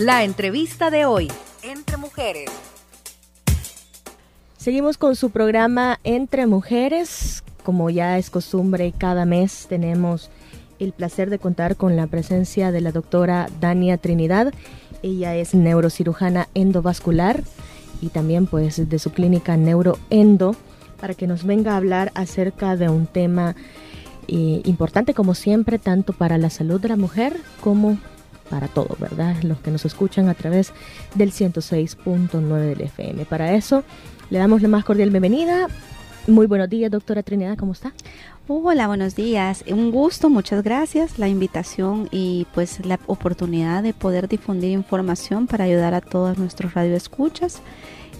La entrevista de hoy, Entre Mujeres. Seguimos con su programa Entre Mujeres. Como ya es costumbre, cada mes tenemos el placer de contar con la presencia de la doctora Dania Trinidad. Ella es neurocirujana endovascular y también pues de su clínica Neuroendo para que nos venga a hablar acerca de un tema eh, importante como siempre, tanto para la salud de la mujer como para todo, ¿verdad? Los que nos escuchan a través del 106.9 del FM. Para eso, le damos la más cordial bienvenida. Muy buenos días, doctora Trinidad, ¿cómo está? Hola, buenos días. Un gusto, muchas gracias la invitación y pues la oportunidad de poder difundir información para ayudar a todos nuestros radioescuchas.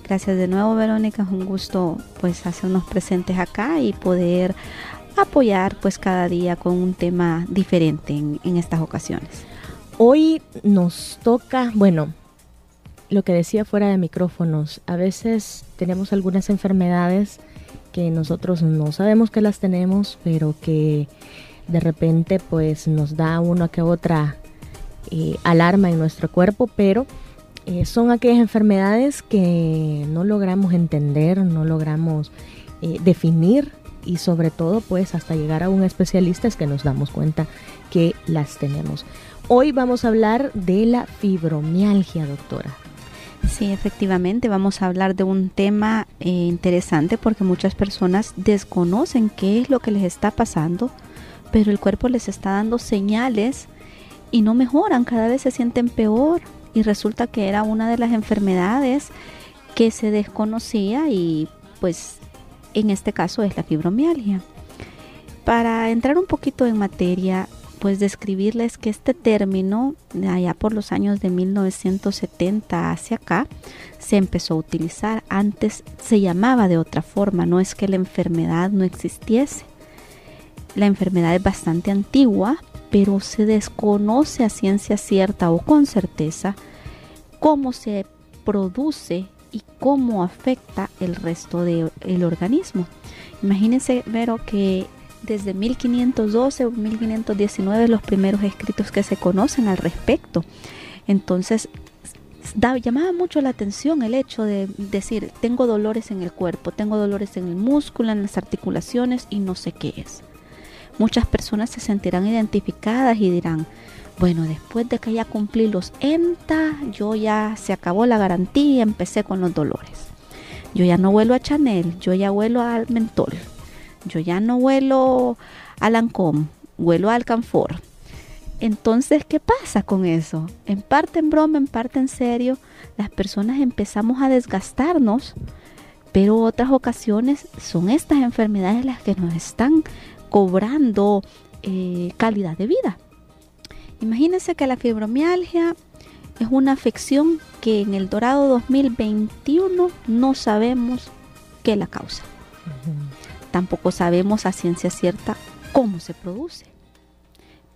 Gracias de nuevo, Verónica. Es un gusto pues hacernos presentes acá y poder apoyar pues cada día con un tema diferente en, en estas ocasiones. Hoy nos toca, bueno, lo que decía fuera de micrófonos, a veces tenemos algunas enfermedades que nosotros no sabemos que las tenemos, pero que de repente pues nos da una que otra eh, alarma en nuestro cuerpo, pero eh, son aquellas enfermedades que no logramos entender, no logramos eh, definir y sobre todo pues hasta llegar a un especialista es que nos damos cuenta que las tenemos. Hoy vamos a hablar de la fibromialgia, doctora. Sí, efectivamente, vamos a hablar de un tema eh, interesante porque muchas personas desconocen qué es lo que les está pasando, pero el cuerpo les está dando señales y no mejoran, cada vez se sienten peor y resulta que era una de las enfermedades que se desconocía y pues en este caso es la fibromialgia. Para entrar un poquito en materia, pues describirles que este término, allá por los años de 1970 hacia acá, se empezó a utilizar. Antes se llamaba de otra forma, no es que la enfermedad no existiese. La enfermedad es bastante antigua, pero se desconoce a ciencia cierta o con certeza cómo se produce y cómo afecta el resto del organismo. Imagínense, Vero, que desde 1512 o 1519 los primeros escritos que se conocen al respecto. Entonces, llamaba mucho la atención el hecho de decir, tengo dolores en el cuerpo, tengo dolores en el músculo, en las articulaciones y no sé qué es. Muchas personas se sentirán identificadas y dirán, bueno, después de que ya cumplí los ENTA, yo ya se acabó la garantía, empecé con los dolores. Yo ya no vuelo a Chanel, yo ya vuelo al mentol yo ya no vuelo a Lancôme, vuelo al Alcanfor. Entonces, ¿qué pasa con eso? En parte en broma, en parte en serio, las personas empezamos a desgastarnos, pero otras ocasiones son estas enfermedades las que nos están cobrando eh, calidad de vida. Imagínense que la fibromialgia es una afección que en el Dorado 2021 no sabemos qué la causa. Tampoco sabemos a ciencia cierta cómo se produce.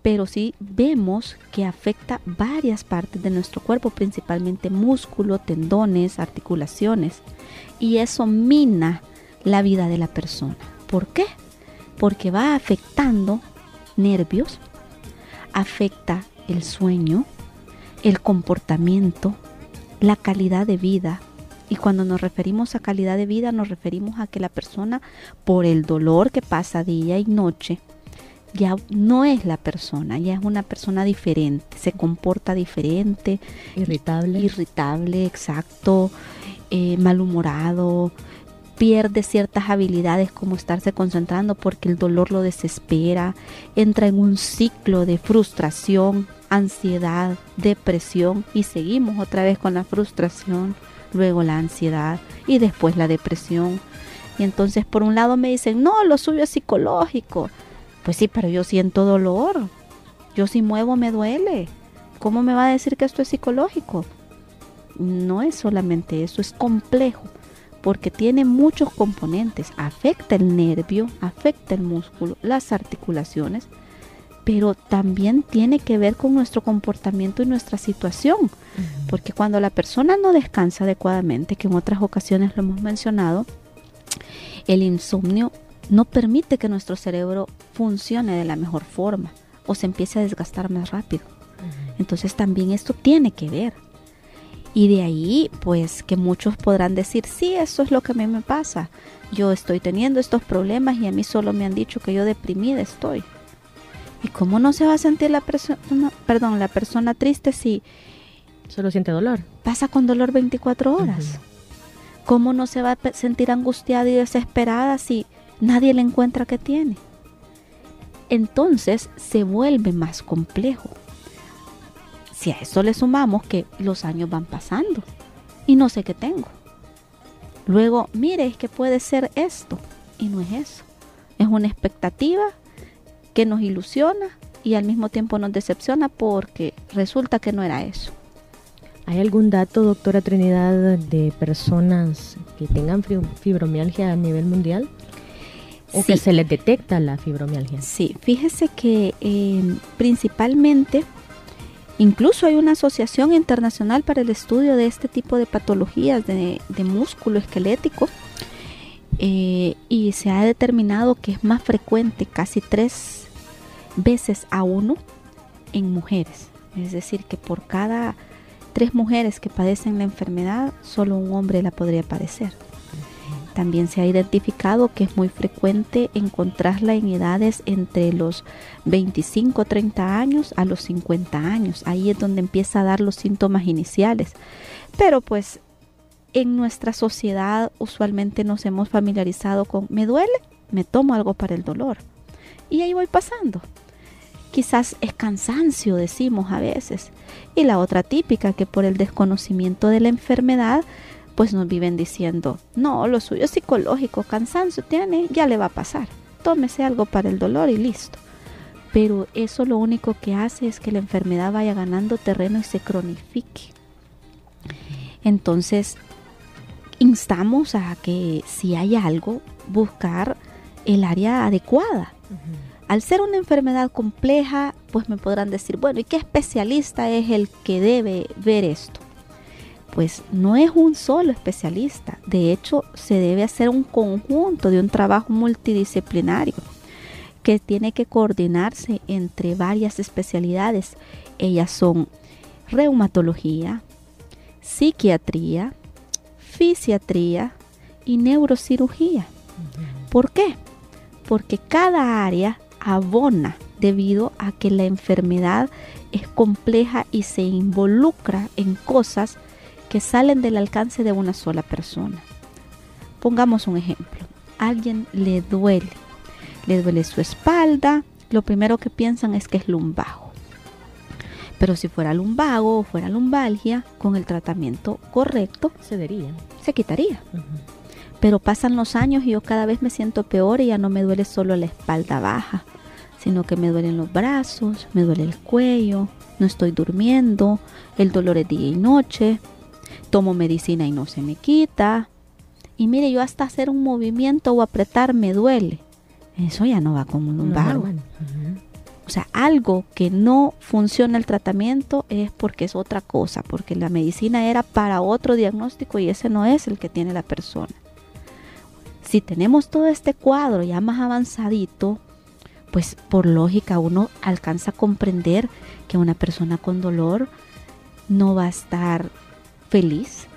Pero sí vemos que afecta varias partes de nuestro cuerpo, principalmente músculo, tendones, articulaciones. Y eso mina la vida de la persona. ¿Por qué? Porque va afectando nervios, afecta el sueño, el comportamiento, la calidad de vida, y cuando nos referimos a calidad de vida, nos referimos a que la persona, por el dolor que pasa día y noche, ya no es la persona, ya es una persona diferente, se comporta diferente. Irritable. Irritable, exacto, eh, malhumorado, pierde ciertas habilidades como estarse concentrando porque el dolor lo desespera, entra en un ciclo de frustración, ansiedad, depresión y seguimos otra vez con la frustración luego la ansiedad y después la depresión. Y entonces por un lado me dicen, no, lo suyo es psicológico. Pues sí, pero yo siento dolor. Yo si muevo me duele. ¿Cómo me va a decir que esto es psicológico? No es solamente eso, es complejo, porque tiene muchos componentes. Afecta el nervio, afecta el músculo, las articulaciones, pero también tiene que ver con nuestro comportamiento y nuestra situación, porque cuando la persona no descansa adecuadamente, que en otras ocasiones lo hemos mencionado, el insomnio no permite que nuestro cerebro funcione de la mejor forma o se empiece a desgastar más rápido. Entonces también esto tiene que ver. Y de ahí, pues que muchos podrán decir, sí, eso es lo que a mí me pasa. Yo estoy teniendo estos problemas y a mí solo me han dicho que yo deprimida estoy. ¿Y cómo no se va a sentir la persona, perdón, la persona triste si solo siente dolor? Pasa con dolor 24 horas. ¿Cómo no se va a sentir angustiada y desesperada si nadie le encuentra que tiene? Entonces se vuelve más complejo. Si a eso le sumamos que los años van pasando y no sé qué tengo. Luego, mire, es que puede ser esto y no es eso. Es una expectativa que nos ilusiona y al mismo tiempo nos decepciona porque resulta que no era eso. ¿Hay algún dato, doctora Trinidad, de personas que tengan fibromialgia a nivel mundial? ¿O que se les detecta la fibromialgia? Sí, fíjese que eh, principalmente, incluso hay una asociación internacional para el estudio de este tipo de patologías de, músculo esquelético eh, y se ha determinado que es más frecuente, casi tres veces a uno, en mujeres. Es decir, que por cada tres mujeres que padecen la enfermedad, solo un hombre la podría padecer. También se ha identificado que es muy frecuente encontrarla en edades entre los 25 30 años a los 50 años. Ahí es donde empieza a dar los síntomas iniciales. Pero pues en nuestra sociedad usualmente nos hemos familiarizado con me duele, me tomo algo para el dolor. Y ahí voy pasando. Quizás es cansancio, decimos a veces. Y la otra típica, que por el desconocimiento de la enfermedad, pues nos viven diciendo, no, lo suyo es psicológico, cansancio tiene, ya le va a pasar. Tómese algo para el dolor y listo. Pero eso lo único que hace es que la enfermedad vaya ganando terreno y se cronifique. Entonces, instamos a que si hay algo, buscar el área adecuada. Al ser una enfermedad compleja, pues me podrán decir, bueno, ¿y qué especialista es el que debe ver esto? Pues no es un solo especialista, de hecho se debe hacer un conjunto de un trabajo multidisciplinario que tiene que coordinarse entre varias especialidades. Ellas son reumatología, psiquiatría, fisiatría y neurocirugía. ¿Por qué? Porque cada área abona debido a que la enfermedad es compleja y se involucra en cosas que salen del alcance de una sola persona. Pongamos un ejemplo. alguien le duele, le duele su espalda, lo primero que piensan es que es lumbago. Pero si fuera lumbago o fuera lumbalgia, con el tratamiento correcto, se daría. Se quitaría. Pero pasan los años y yo cada vez me siento peor y ya no me duele solo la espalda baja, sino que me duelen los brazos, me duele el cuello, no estoy durmiendo, el dolor es día y noche, tomo medicina y no se me quita. Y mire, yo hasta hacer un movimiento o apretar me duele. Eso ya no va como un lumbago. O sea, algo que no funciona el tratamiento es porque es otra cosa, porque la medicina era para otro diagnóstico y ese no es el que tiene la persona. Si tenemos todo este cuadro ya más avanzadito, pues por lógica uno alcanza a comprender que una persona con dolor no va a estar feliz,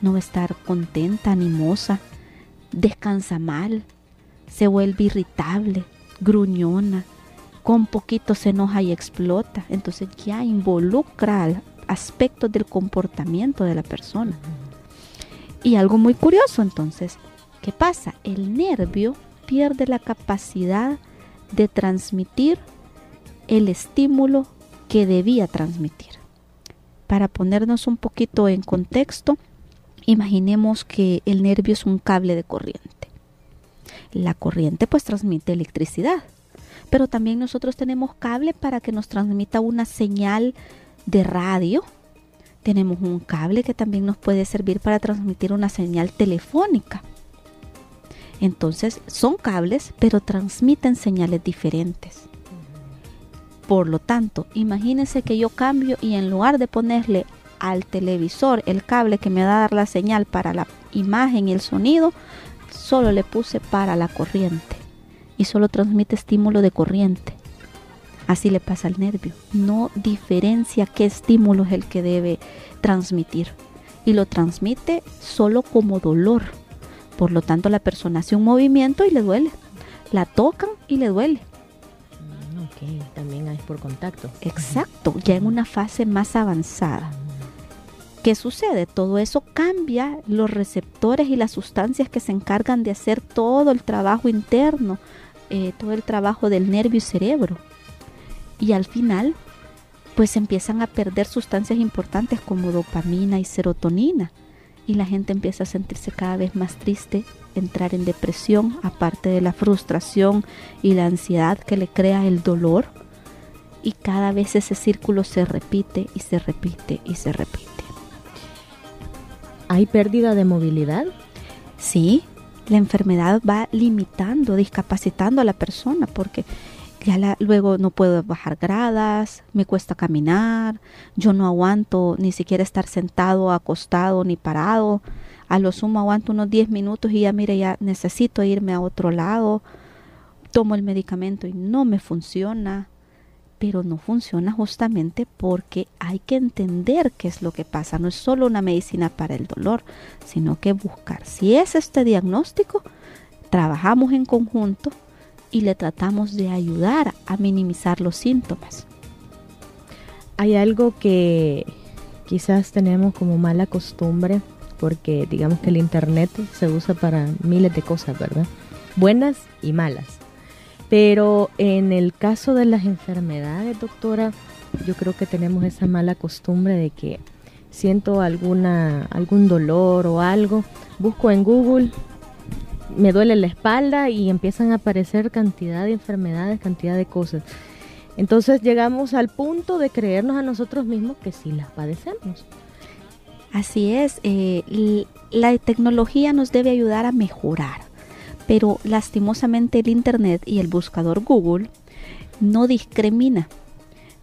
no va a estar contenta, animosa, descansa mal, se vuelve irritable, gruñona, con poquito se enoja y explota. Entonces ya involucra aspectos del comportamiento de la persona. Y algo muy curioso entonces, ¿qué pasa? El nervio pierde la capacidad de transmitir el estímulo que debía transmitir. Para ponernos un poquito en contexto, imaginemos que el nervio es un cable de corriente. La corriente pues transmite electricidad, pero también nosotros tenemos cable para que nos transmita una señal de radio. Tenemos un cable que también nos puede servir para transmitir una señal telefónica. Entonces son cables, pero transmiten señales diferentes. Por lo tanto, imagínense que yo cambio y en lugar de ponerle al televisor el cable que me va a dar la señal para la imagen y el sonido, solo le puse para la corriente y solo transmite estímulo de corriente. Así le pasa al nervio. No diferencia qué estímulo es el que debe transmitir. y lo transmite solo como dolor. Por lo tanto, la persona hace un movimiento y le duele. La tocan y le duele. Mm, ok, también es por contacto. Exacto, ya en una fase más avanzada. ¿Qué sucede? Todo eso cambia los receptores y las sustancias que se encargan de hacer todo el trabajo interno, eh, todo el trabajo del nervio y cerebro. Y al final, pues empiezan a perder sustancias importantes como dopamina y serotonina. Y la gente empieza a sentirse cada vez más triste, entrar en depresión, aparte de la frustración y la ansiedad que le crea el dolor. Y cada vez ese círculo se repite y se repite y se repite. ¿Hay pérdida de movilidad? Sí, la enfermedad va limitando, discapacitando a la persona porque ya luego no puedo bajar gradas, me cuesta caminar, yo no aguanto ni siquiera estar sentado, acostado ni parado. A lo sumo aguanto unos 10 minutos y ya mire, ya necesito irme a otro lado. Tomo el medicamento y no me funciona pero no funciona justamente porque hay que entender qué es lo que pasa. No es solo una medicina para el dolor, sino que buscar. Si es este diagnóstico, trabajamos en conjunto y le tratamos de ayudar a minimizar los síntomas. Hay algo que quizás tenemos como mala costumbre, porque digamos que el Internet se usa para miles de cosas, ¿verdad? Buenas y malas. Pero en el caso de las enfermedades, doctora, yo creo que tenemos esa mala costumbre de que siento alguna algún dolor o algo, busco en Google, me duele la espalda y empiezan a aparecer cantidad de enfermedades, cantidad de cosas. Entonces llegamos al punto de creernos a nosotros mismos que sí las padecemos. Así es, eh, la tecnología nos debe ayudar a mejorar pero lastimosamente el Internet y el buscador Google no discrimina,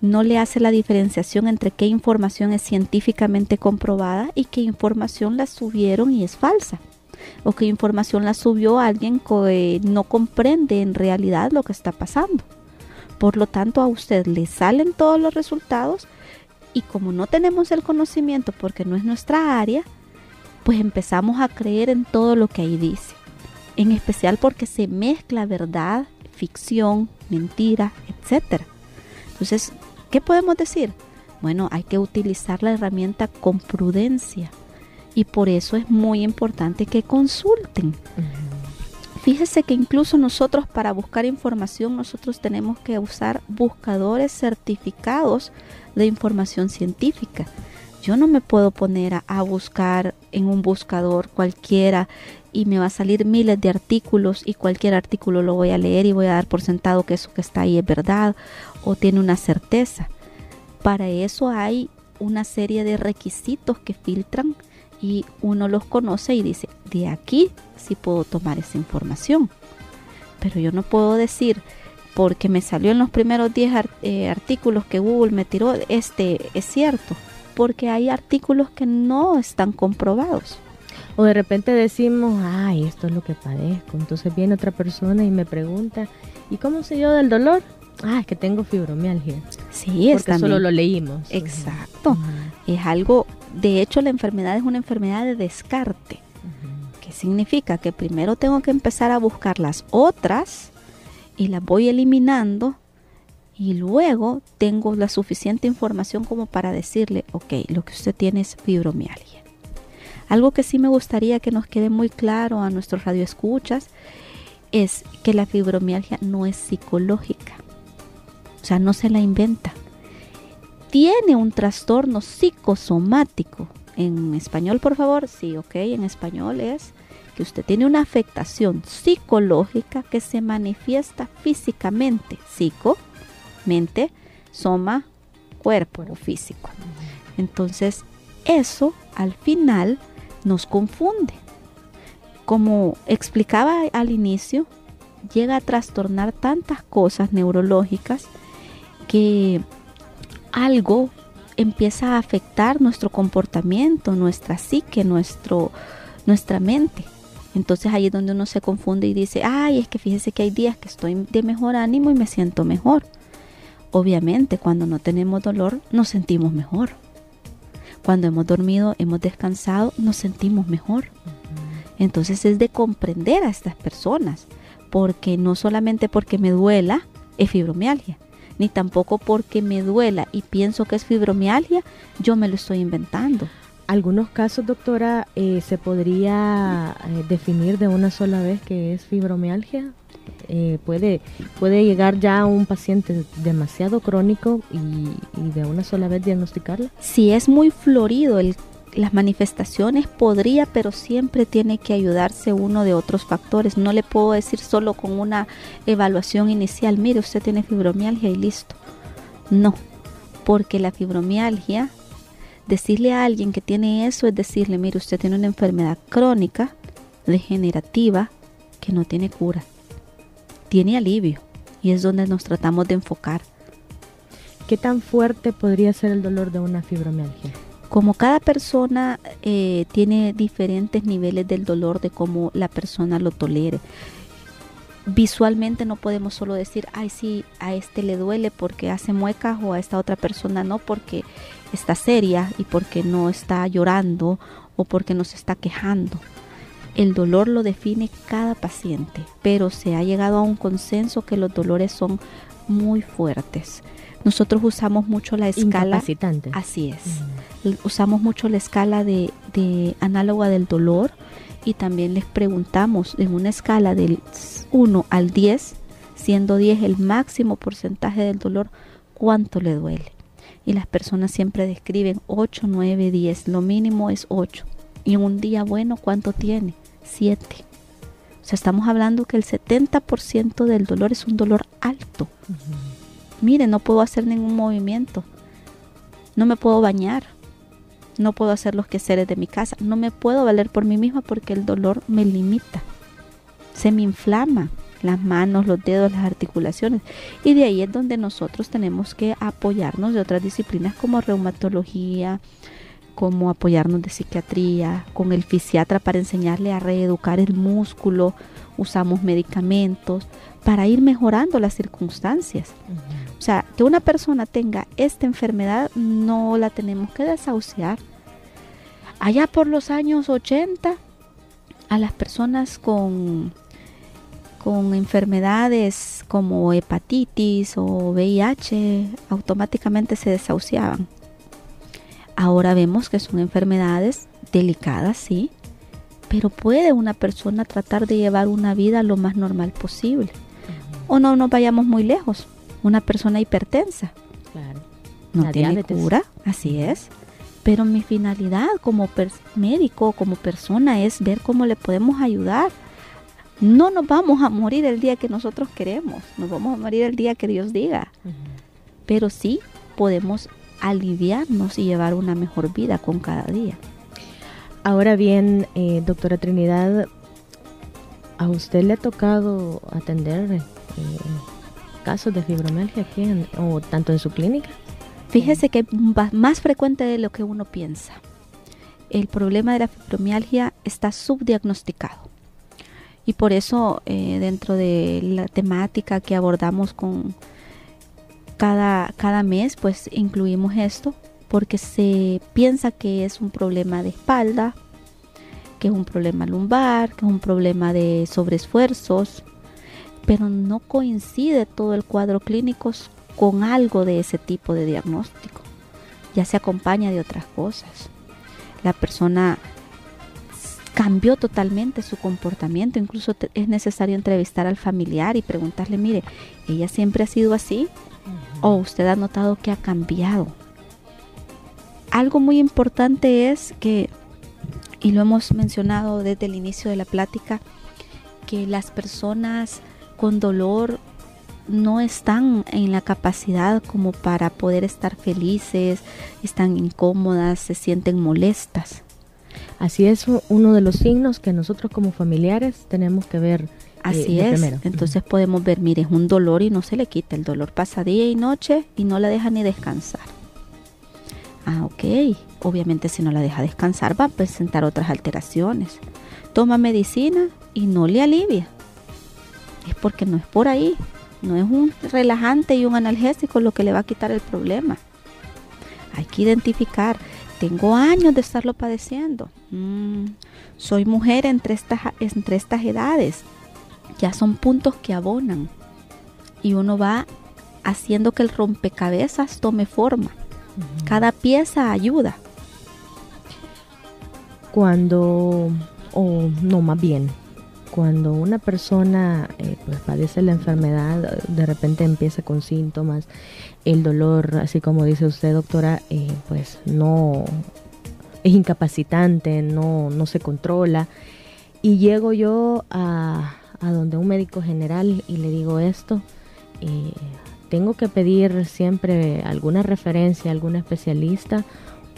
no le hace la diferenciación entre qué información es científicamente comprobada y qué información la subieron y es falsa, o qué información la subió alguien que no comprende en realidad lo que está pasando. Por lo tanto, a usted le salen todos los resultados y como no tenemos el conocimiento porque no es nuestra área, pues empezamos a creer en todo lo que ahí dice en especial porque se mezcla verdad, ficción, mentira, etc. Entonces, ¿qué podemos decir? Bueno, hay que utilizar la herramienta con prudencia y por eso es muy importante que consulten. Fíjese que incluso nosotros para buscar información nosotros tenemos que usar buscadores certificados de información científica. Yo no me puedo poner a, a buscar en un buscador cualquiera y me va a salir miles de artículos y cualquier artículo lo voy a leer y voy a dar por sentado que eso que está ahí es verdad o tiene una certeza. Para eso hay una serie de requisitos que filtran y uno los conoce y dice, de aquí sí puedo tomar esa información. Pero yo no puedo decir, porque me salió en los primeros 10 eh, artículos que Google me tiró, este es cierto, porque hay artículos que no están comprobados. O de repente decimos, ay, esto es lo que padezco. Entonces viene otra persona y me pregunta, ¿y cómo sé yo del dolor? Ah, es que tengo fibromialgia. Sí, es Porque solo lo leímos. Exacto. Es algo, de hecho la enfermedad es una enfermedad de descarte. ¿Qué significa? Que primero tengo que empezar a buscar las otras y las voy eliminando y luego tengo la suficiente información como para decirle, ok, lo que usted tiene es fibromialgia. Algo que sí me gustaría que nos quede muy claro a nuestros radioescuchas es que la fibromialgia no es psicológica. O sea, no se la inventa. Tiene un trastorno psicosomático. En español, por favor, sí, ok, en español es que usted tiene una afectación psicológica que se manifiesta físicamente, psico, mente, soma, cuerpo o físico. Entonces, eso al final nos confunde. Como explicaba al inicio, llega a trastornar tantas cosas neurológicas que algo empieza a afectar nuestro comportamiento, nuestra psique, nuestro, nuestra mente. Entonces ahí es donde uno se confunde y dice, ay, es que fíjese que hay días que estoy de mejor ánimo y me siento mejor. Obviamente cuando no tenemos dolor nos sentimos mejor Cuando hemos dormido, hemos descansado, nos sentimos mejor. Entonces es de comprender a estas personas, porque no solamente porque me duela es fibromialgia, ni tampoco porque me duela y pienso que es fibromialgia, yo me lo estoy inventando. Algunos casos, doctora, eh, se podría eh, definir de una sola vez que es fibromialgia. Eh, puede, puede llegar ya a un paciente demasiado crónico y, y, de una sola vez diagnosticarla. Si es muy florido el las manifestaciones podría, pero siempre tiene que ayudarse uno de otros factores. No le puedo decir solo con una evaluación inicial, mire, usted tiene fibromialgia y listo. No, porque la fibromialgia, decirle a alguien que tiene eso es decirle, mire, usted tiene una enfermedad crónica, degenerativa, que no tiene cura. Tiene alivio y es donde nos tratamos de enfocar. ¿Qué tan fuerte podría ser el dolor de una fibromialgia? Como cada persona eh, tiene diferentes niveles del dolor de cómo la persona lo tolere. Visualmente no podemos solo decir, ay sí, a este le duele porque hace muecas o a esta otra persona no porque está seria y porque no está llorando o porque no se está quejando. El dolor lo define cada paciente, pero se ha llegado a un consenso que los dolores son muy fuertes. Nosotros usamos mucho la escala. Así es. Mm. Usamos mucho la escala de, de análoga del dolor y también les preguntamos en una escala del 1 al 10, siendo 10 el máximo porcentaje del dolor, cuánto le duele. Y las personas siempre describen 8, 9, 10. Lo mínimo es 8. Y en un día bueno, ¿cuánto tiene? 7. O sea, estamos hablando que el 70% del dolor es un dolor alto mire, no puedo hacer ningún movimiento, no me puedo bañar, no puedo hacer los quehaceres de mi casa, no me puedo valer por mí misma porque el dolor me limita, se me inflama las manos, los dedos, las articulaciones. Y de ahí es donde nosotros tenemos que apoyarnos de otras disciplinas como reumatología, como apoyarnos de psiquiatría, con el fisiatra para enseñarle a reeducar el músculo, usamos medicamentos para ir mejorando las circunstancias. Sea, que una persona tenga esta enfermedad no la tenemos que desahuciar. Allá por los años 80, a las personas con, con enfermedades como hepatitis o VIH automáticamente se desahuciaban. Ahora vemos que son enfermedades delicadas, sí, pero puede una persona tratar de llevar una vida lo más normal posible. O no nos vayamos muy lejos una persona hipertensa. No tiene cura, así es. Pero mi finalidad como médico, como persona, es ver cómo le podemos ayudar. No nos vamos a morir el día que nosotros queremos, nos vamos a morir el día que Dios diga. Pero sí podemos aliviarnos y llevar una mejor vida con cada día. Ahora bien, eh, doctora Trinidad, ¿a usted le ha tocado atender eh, casos de fibromialgia aquí o tanto en su clínica? Fíjese que es más frecuente de lo que uno piensa. El problema de la fibromialgia está subdiagnosticado. Y por eso eh, dentro de la temática que abordamos con cada, cada mes, pues incluimos esto, porque se piensa que es un problema de espalda, que es un problema lumbar, que es un problema de sobreesfuerzos, pero no coincide todo el cuadro clínico con algo de ese tipo de diagnóstico. Ya se acompaña de otras cosas. La persona cambió totalmente su comportamiento, incluso es necesario entrevistar al familiar y preguntarle, mire, ¿ella siempre ha sido así? ¿O usted ha notado que ha cambiado? Algo muy importante es que, y lo hemos mencionado desde el inicio de la plática, que las personas con dolor no están en la capacidad como para poder estar felices, están incómodas, se sienten molestas. Así es uno de los signos que nosotros como familiares tenemos que ver. Eh, Así es. Entonces podemos ver, mire, es un dolor y no se le quita. El dolor pasa día y noche y no la deja ni descansar. Ah, ok. Obviamente si no la deja descansar va a presentar otras alteraciones. Toma medicina y no le alivia es porque no es por ahí. No es un relajante y un analgésico lo que le va a quitar el problema. Hay que identificar tengo años de estarlo padeciendo. Mm, soy mujer entre estas, entre estas edades. Ya son puntos que abonan. Y uno va haciendo que el rompecabezas tome forma. Cada pieza ayuda. Cuando, o no, más bien, cuando una persona eh, pues padece la enfermedad, de repente empieza con síntomas, el dolor, así como dice usted, doctora, eh, pues no es incapacitante, no, no se controla. Y llego yo a, donde un médico general y le digo esto, eh, tengo que pedir siempre alguna referencia, algún especialista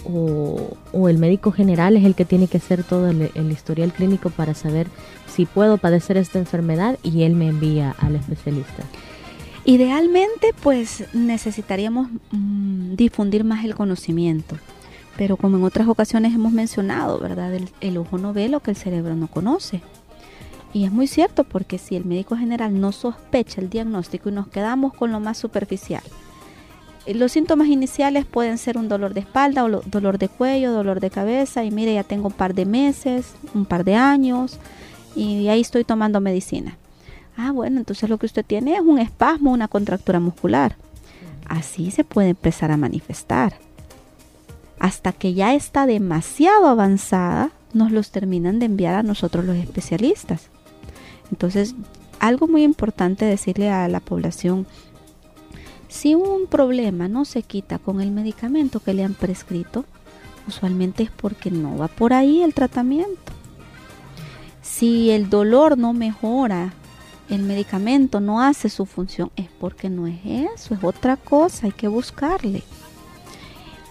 o, el médico general es el que tiene que hacer todo el, historial clínico para saber si puedo padecer esta enfermedad y él me envía al especialista. Idealmente, pues necesitaríamos mm, difundir más el conocimiento, pero como en otras ocasiones hemos mencionado, ¿verdad? el ojo no ve lo que el cerebro no conoce. Y es muy cierto porque si el médico general no sospecha el diagnóstico y nos quedamos con lo más superficial, los síntomas iniciales pueden ser un dolor de espalda o dolor de cuello, dolor de cabeza y mire, ya tengo un par de meses, un par de años y ahí estoy tomando medicina. Ah, bueno, entonces lo que usted tiene es un espasmo, una contractura muscular. Así se puede empezar a manifestar. Hasta que ya está demasiado avanzada, nos los terminan de enviar a nosotros los especialistas. Entonces, algo muy importante decirle a la población si un problema no se quita con el medicamento que le han prescrito, usualmente es porque no va por ahí el tratamiento. Si el dolor no mejora, el medicamento no hace su función, es porque no es eso, es otra cosa, hay que buscarle.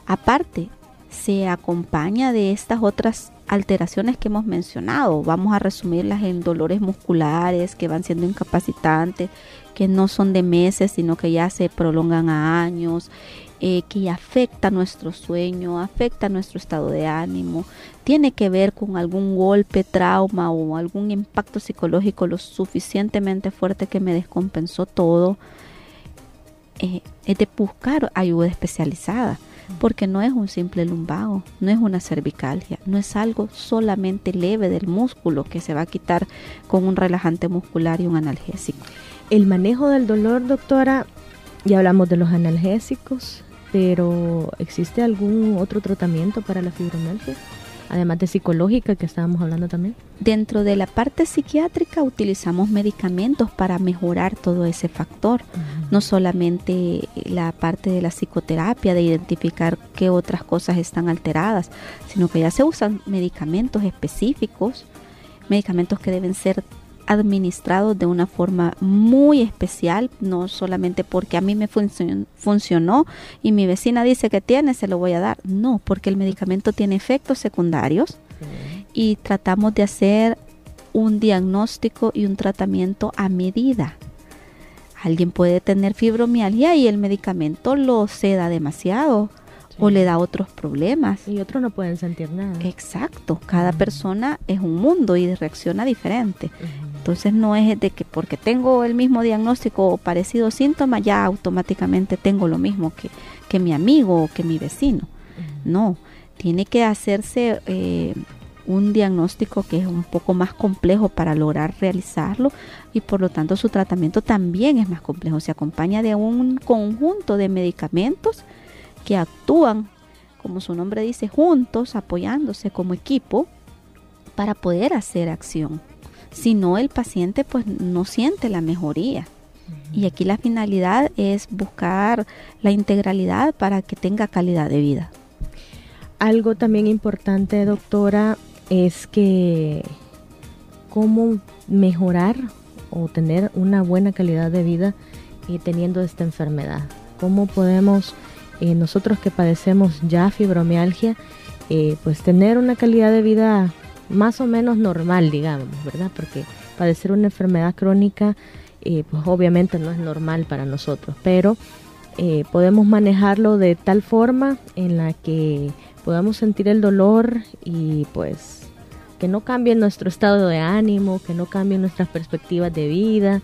Aparte, se acompaña de estas otras alteraciones que hemos mencionado. Vamos a resumirlas en dolores musculares que van siendo incapacitantes, que no son de meses, sino que ya se prolongan a años, eh, que afecta nuestro sueño, afecta nuestro estado de ánimo, tiene que ver con algún golpe, trauma o algún impacto psicológico lo suficientemente fuerte que me descompensó todo. Eh, es de buscar ayuda especializada porque no es un simple lumbago, no es una cervicalgia, no es algo solamente leve del músculo que se va a quitar con un relajante muscular y un analgésico. El manejo del dolor, doctora, ya hablamos de los analgésicos, pero ¿existe algún otro tratamiento para la fibromialgia? Además de psicológica que estábamos hablando también? Dentro de la parte psiquiátrica utilizamos medicamentos para mejorar todo ese factor, no solamente la parte de la psicoterapia, de identificar qué otras cosas están alteradas, sino que ya se usan medicamentos específicos, medicamentos que deben ser administrados de una forma muy especial, no solamente porque a mí me funcionó y mi vecina dice que tiene, se lo voy a dar. No, porque el medicamento tiene efectos secundarios y tratamos de hacer un diagnóstico y un tratamiento a medida. Alguien puede tener fibromialgia y el medicamento lo ceda demasiado o le da otros problemas. Y otros no pueden sentir nada. Exacto, cada persona es un mundo y reacciona diferente. Entonces no es de que porque tengo el mismo diagnóstico o parecido síntoma, ya automáticamente tengo lo mismo que, que mi amigo o que mi vecino. No, tiene que hacerse eh, un diagnóstico que es un poco más complejo para lograr realizarlo y por lo tanto su tratamiento también es más complejo. Se acompaña de un conjunto de medicamentos que actúan, como su nombre dice, juntos, apoyándose como equipo para poder hacer acción. Si no, el paciente pues no siente la mejoría. Y aquí la finalidad es buscar la integralidad para que tenga calidad de vida. Algo también importante, doctora, es que cómo mejorar o tener una buena calidad de vida y teniendo esta enfermedad. ¿Cómo podemos eh, nosotros que padecemos ya fibromialgia, eh, pues tener una calidad de vida más o menos normal, digamos, ¿verdad? Porque padecer una enfermedad crónica, eh, pues obviamente no es normal para nosotros, pero podemos manejarlo de tal forma en la que podamos sentir el dolor y pues que no cambie nuestro estado de ánimo, que no cambie nuestras perspectivas de vida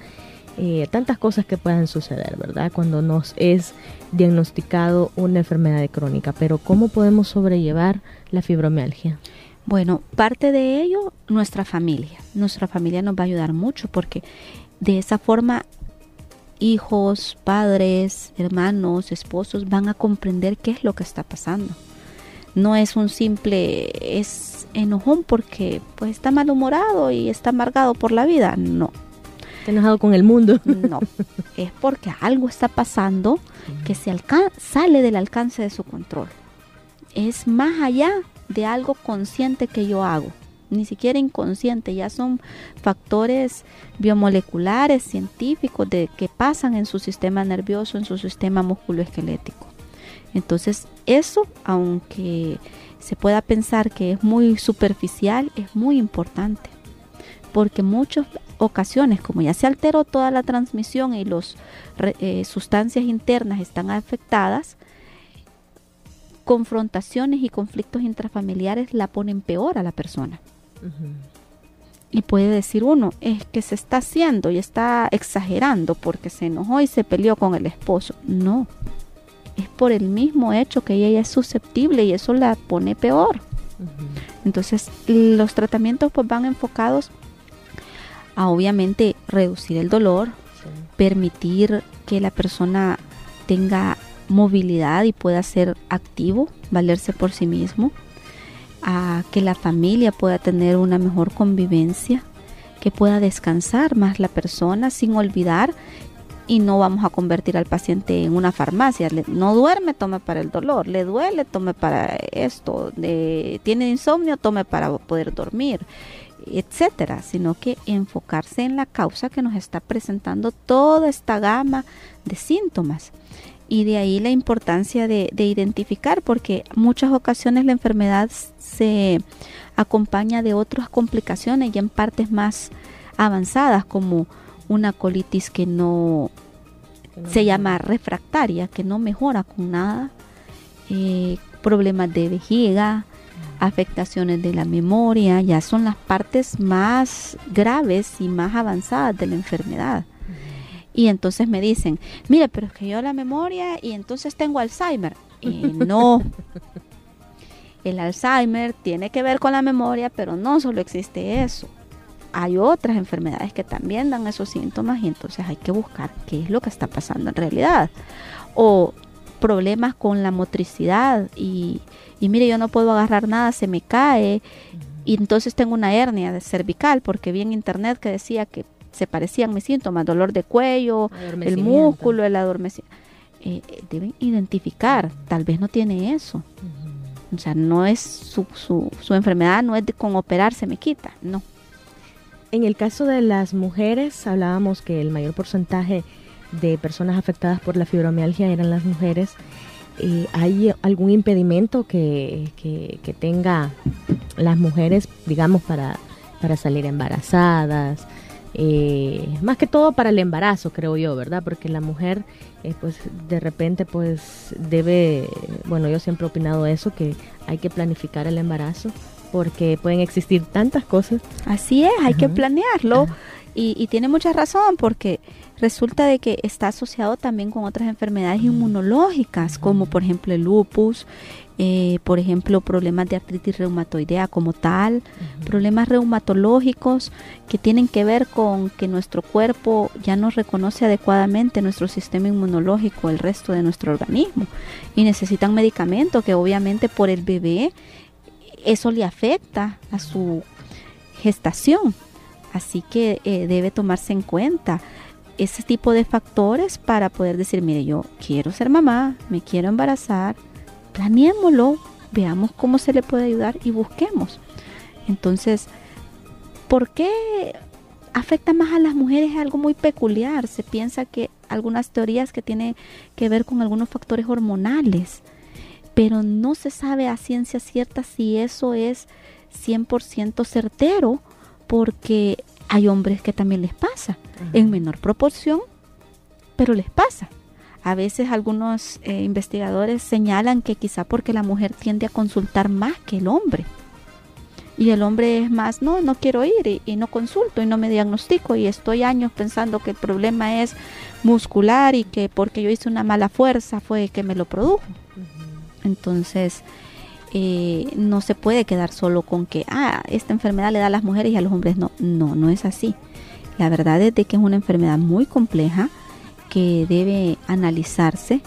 eh, tantas cosas que puedan suceder, ¿verdad? Cuando nos es diagnosticado una enfermedad crónica. Pero ¿cómo podemos sobrellevar la fibromialgia? Bueno, parte de ello, nuestra familia. Nuestra familia nos va a ayudar mucho porque de esa forma hijos, padres, hermanos, esposos van a comprender qué es lo que está pasando. No es un simple, es enojón porque pues está malhumorado y está amargado por la vida. No. Está enojado con el mundo. No. Es porque algo está pasando que se sale del alcance de su control. Es más allá de algo consciente que yo hago ni siquiera inconsciente, ya son factores biomoleculares, científicos, de, que pasan en su sistema nervioso, en su sistema musculoesquelético. Entonces, eso, aunque se pueda pensar que es muy superficial, es muy importante, porque muchas ocasiones, como ya se alteró toda la transmisión y las eh, sustancias internas están afectadas, confrontaciones y conflictos intrafamiliares la ponen peor a la persona. Y puede decir uno, es que se está haciendo y está exagerando porque se enojó y se peleó con el esposo. No, es por el mismo hecho que ella es susceptible y eso la pone peor. Entonces, los tratamientos pues van enfocados a obviamente reducir el dolor, permitir que la persona tenga movilidad y pueda ser activo, valerse por sí mismo, a que la familia pueda tener una mejor convivencia, que pueda descansar más la persona sin olvidar y no vamos a convertir al paciente en una farmacia. no duerme, tome para el dolor. Le duele, tome para esto. tiene insomnio, tome para poder dormir, etcétera. Sino que enfocarse en la causa que nos está presentando toda esta gama de síntomas y de ahí la importancia de, identificar porque muchas ocasiones la enfermedad se acompaña de otras complicaciones y en partes más avanzadas como una colitis que no, se llama refractaria, que no mejora con nada, eh, problemas de vejiga, afectaciones de la memoria, ya son las partes más graves y más avanzadas de la enfermedad. Y entonces me dicen, mire, pero es que yo la memoria y entonces tengo Alzheimer. Y no. El Alzheimer tiene que ver con la memoria, pero no solo existe eso. Hay otras enfermedades que también dan esos síntomas y entonces hay que buscar qué es lo que está pasando en realidad. O problemas con la motricidad y, y mire, yo no puedo agarrar nada, se me cae. Y entonces tengo una hernia de cervical porque vi en internet que decía que se parecían mis síntomas, dolor de cuello, el músculo, el adormecimiento. Eh, eh, deben identificar, tal vez no tiene eso. O sea, no es su, su, su enfermedad, no es de con operar se me quita, no. En el caso de las mujeres, hablábamos que el mayor porcentaje de personas afectadas por la fibromialgia eran las mujeres. Eh, ¿Hay algún impedimento que, que, que, tenga las mujeres, digamos, para, para salir embarazadas, eh, más que todo para el embarazo, creo yo, ¿verdad? Porque la mujer, eh, pues de repente, pues debe, bueno, yo siempre he opinado eso, que hay que planificar el embarazo, porque pueden existir tantas cosas. Así es, hay que planearlo. Y, y, tiene mucha razón, porque resulta de que está asociado también con otras enfermedades inmunológicas, como por ejemplo el lupus, eh, por ejemplo, problemas de artritis reumatoidea como tal, problemas reumatológicos que tienen que ver con que nuestro cuerpo ya no reconoce adecuadamente nuestro sistema inmunológico, el resto de nuestro organismo, y necesitan medicamentos que obviamente por el bebé eso le afecta a su gestación. Así que eh, debe tomarse en cuenta ese tipo de factores para poder decir, mire, yo quiero ser mamá, me quiero embarazar, planeémoslo, veamos cómo se le puede ayudar y busquemos. Entonces, ¿por qué afecta más a las mujeres? Es algo muy peculiar. Se piensa que algunas teorías que tienen que ver con algunos factores hormonales, pero no se sabe a ciencia cierta si eso es 100% certero, porque hay hombres que también les pasa, en menor proporción, pero les pasa. A veces algunos eh, investigadores señalan que quizá porque la mujer tiende a consultar más que el hombre. Y el hombre es más, no, no quiero ir y, no consulto y no me diagnostico y estoy años pensando que el problema es muscular y que porque yo hice una mala fuerza fue que me lo produjo. Entonces, eh, no se puede quedar solo con que, ah, esta enfermedad le da a las mujeres y a los hombres no. No, no es así. La verdad es de que es una enfermedad muy compleja que debe analizarse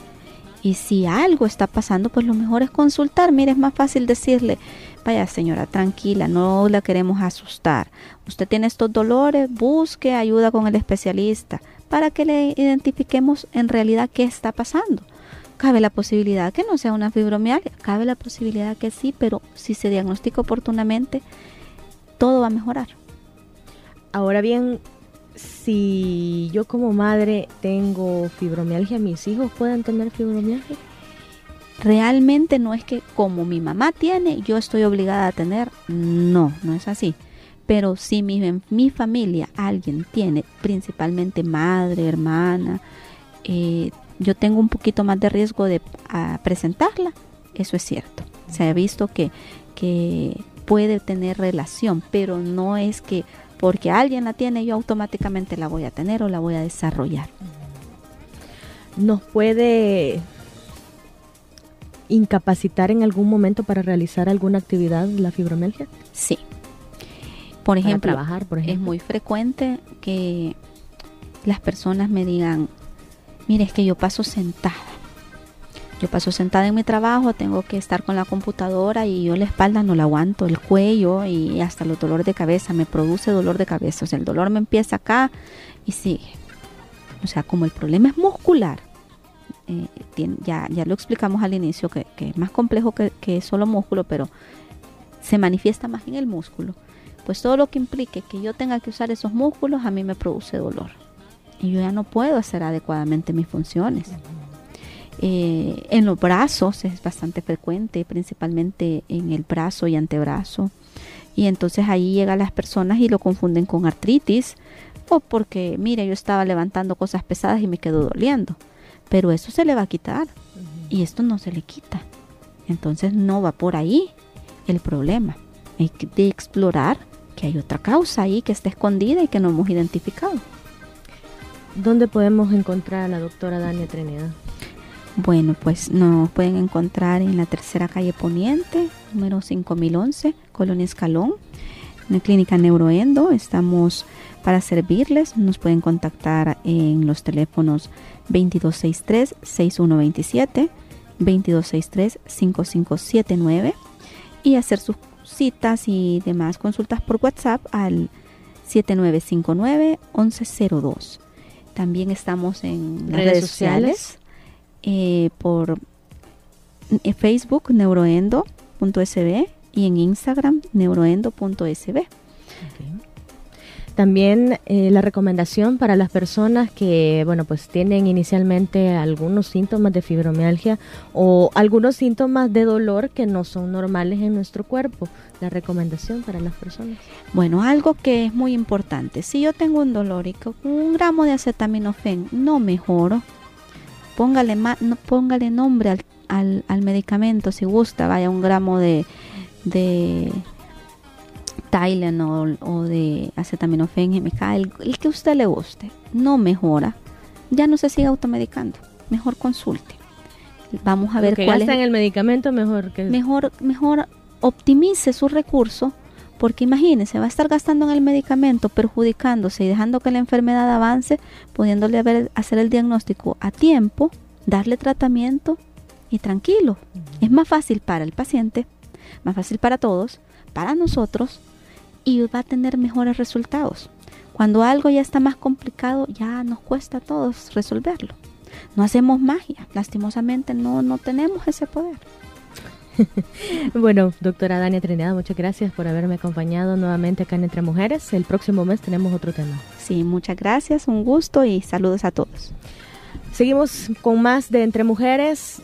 y si algo está pasando, pues lo mejor es consultar. Mire, es más fácil decirle, vaya señora, tranquila, no la queremos asustar. Usted tiene estos dolores, busque ayuda con el especialista para que le identifiquemos en realidad qué está pasando. Cabe la posibilidad que no sea una fibromialgia, cabe la posibilidad que sí, pero si se diagnostica oportunamente, todo va a mejorar. Ahora bien, si yo como madre tengo fibromialgia, ¿mis hijos pueden tener fibromialgia? Realmente no es que como mi mamá tiene, yo estoy obligada a tener. No, no es así. Pero si mi, mi familia alguien tiene, principalmente madre, hermana, eh, yo tengo un poquito más de riesgo de presentarla. Eso es cierto. Se ha visto que, que puede tener relación, pero no es que porque alguien la tiene, yo automáticamente la voy a tener o la voy a desarrollar. ¿Nos puede incapacitar en algún momento para realizar alguna actividad la fibromialgia? Sí. Por ejemplo, trabajar, por ejemplo, es muy frecuente que las personas me digan, mire, es que yo paso sentada yo paso sentada en mi trabajo, tengo que estar con la computadora y yo la espalda no la aguanto, el cuello y hasta los dolores de cabeza, me produce dolor de cabeza. O sea, el dolor me empieza acá y sigue. O sea, como el problema es muscular, eh, ya, ya lo explicamos al inicio, que, es más complejo que, que solo músculo, pero se manifiesta más en el músculo. Pues todo lo que implique que yo tenga que usar esos músculos a mí me produce dolor. Y yo ya no puedo hacer adecuadamente mis funciones. Eh, en los brazos es bastante frecuente, principalmente en el brazo y antebrazo. Y entonces ahí llegan las personas y lo confunden con artritis o porque, mire, yo estaba levantando cosas pesadas y me quedó doliendo. Pero eso se le va a quitar y esto no se le quita. Entonces no va por ahí el problema. Hay que explorar que hay otra causa ahí que está escondida y que no hemos identificado. ¿Dónde podemos encontrar a la doctora Dania Trinidad? Bueno, pues nos pueden encontrar en la tercera calle Poniente, número 5011, Colonia Escalón, en la clínica Neuroendo. Estamos para servirles. Nos pueden contactar en los teléfonos 2263-6127, 2263-5579 y hacer sus citas y demás consultas por WhatsApp al 7959-1102. También estamos en las redes, sociales eh, por eh, Facebook neuroendo.sb y en Instagram neuroendo.sb. También eh, la recomendación para las personas que, bueno, pues tienen inicialmente algunos síntomas de fibromialgia o algunos síntomas de dolor que no son normales en nuestro cuerpo. La recomendación para las personas. Bueno, algo que es muy importante. Si yo tengo un dolor y con un gramo de acetaminofén no mejoro, póngale, no, póngale nombre al, al, medicamento si gusta, vaya un gramo de, de Tylenol o de acetaminofén GMK, el, el que a usted le guste, no mejora, ya no se siga automedicando, mejor consulte. Vamos a ver cuál es el medicamento mejor que mejor mejor optimice su recurso porque imagínese, va a estar gastando en el medicamento, perjudicándose y dejando que la enfermedad avance, pudiéndole hacer el diagnóstico a tiempo, darle tratamiento y tranquilo. Es más fácil para el paciente, más fácil para todos, para nosotros y va a tener mejores resultados. Cuando algo ya está más complicado, ya nos cuesta a todos resolverlo. No hacemos magia, lastimosamente no, no tenemos ese poder. bueno, doctora Dania Trinidad, muchas gracias por haberme acompañado nuevamente acá en Entre Mujeres. El próximo mes tenemos otro tema. Sí, muchas gracias, un gusto y saludos a todos. Seguimos con más de Entre Mujeres.